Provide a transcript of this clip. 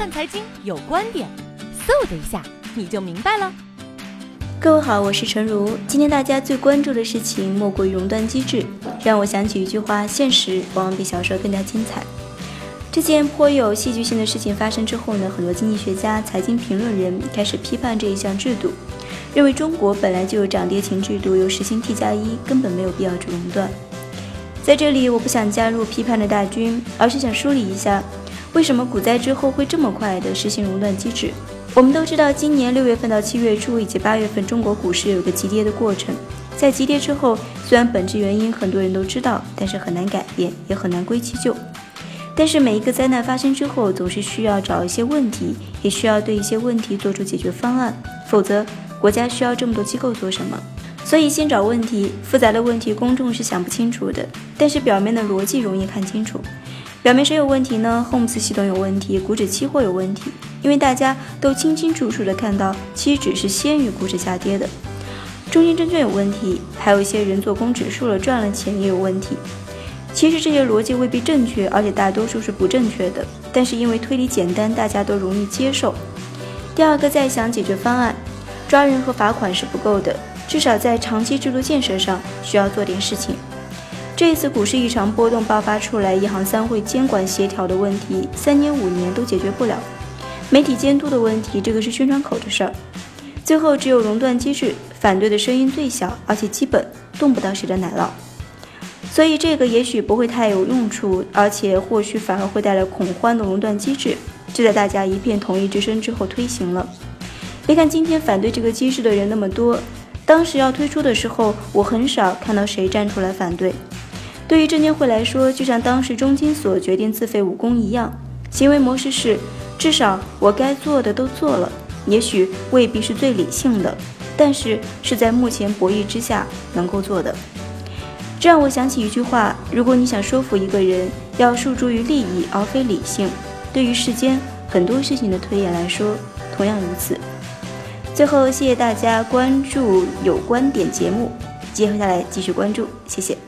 看财经有观点，嗖的一下你就明白了。各位好，我是陈如。今天大家最关注的事情莫过于熔断机制，让我想起一句话：现实往往比小说更加精彩。这件颇有戏剧性的事情发生之后呢，很多经济学家、财经评论人开始批判这一项制度，认为中国本来就有涨跌停制度，又实行 T 加一，根本没有必要去熔断。在这里，我不想加入批判的大军，而是想梳理一下，为什么股灾之后会这么快的实行熔断机制。我们都知道，今年六月份到七月初以及八月份，中国股市有一个急跌的过程。在急跌之后，虽然本质原因很多人都知道，但是很难改变，也很难归其咎。但是每一个灾难发生之后，总是需要找一些问题，也需要对一些问题做出解决方案，否则国家需要这么多机构做什么？所以先找问题，复杂的问题公众是想不清楚的，但是表面的逻辑容易看清楚。表面谁有问题呢？Homes 系统有问题，股指期货有问题。因为大家都清清楚楚的看到期指是先于股指下跌的，中金证券有问题，还有一些人做空指数了赚了钱也有问题。其实这些逻辑未必正确，而且大多数是不正确的，但是因为推理简单，大家都容易接受。第二个在想解决方案，抓人和罚款是不够的，至少在长期制度建设上需要做点事情。这一次股市异常波动爆发出来，一行三会监管协调的问题，三年五年都解决不了。媒体监督的问题，这个是宣传口的事儿。最后只有熔断机制，反对的声音最小，而且基本动不到谁的奶酪。所以这个也许不会太有用处，而且或许反而会带来恐慌的熔断机制，就在大家一片同意之声之后推行了。别看今天反对这个机制的人那么多，当时要推出的时候，我很少看到谁站出来反对。对于证监会来说，就像当时中金所决定自废武功一样，行为模式是。至少我该做的都做了，也许未必是最理性的，但是是在目前博弈之下能够做的。这让我想起一句话：如果你想说服一个人，要诉诸于利益而非理性。对于世间很多事情的推演来说，同样如此。最后，谢谢大家关注有观点节目，接下来继续关注，谢谢。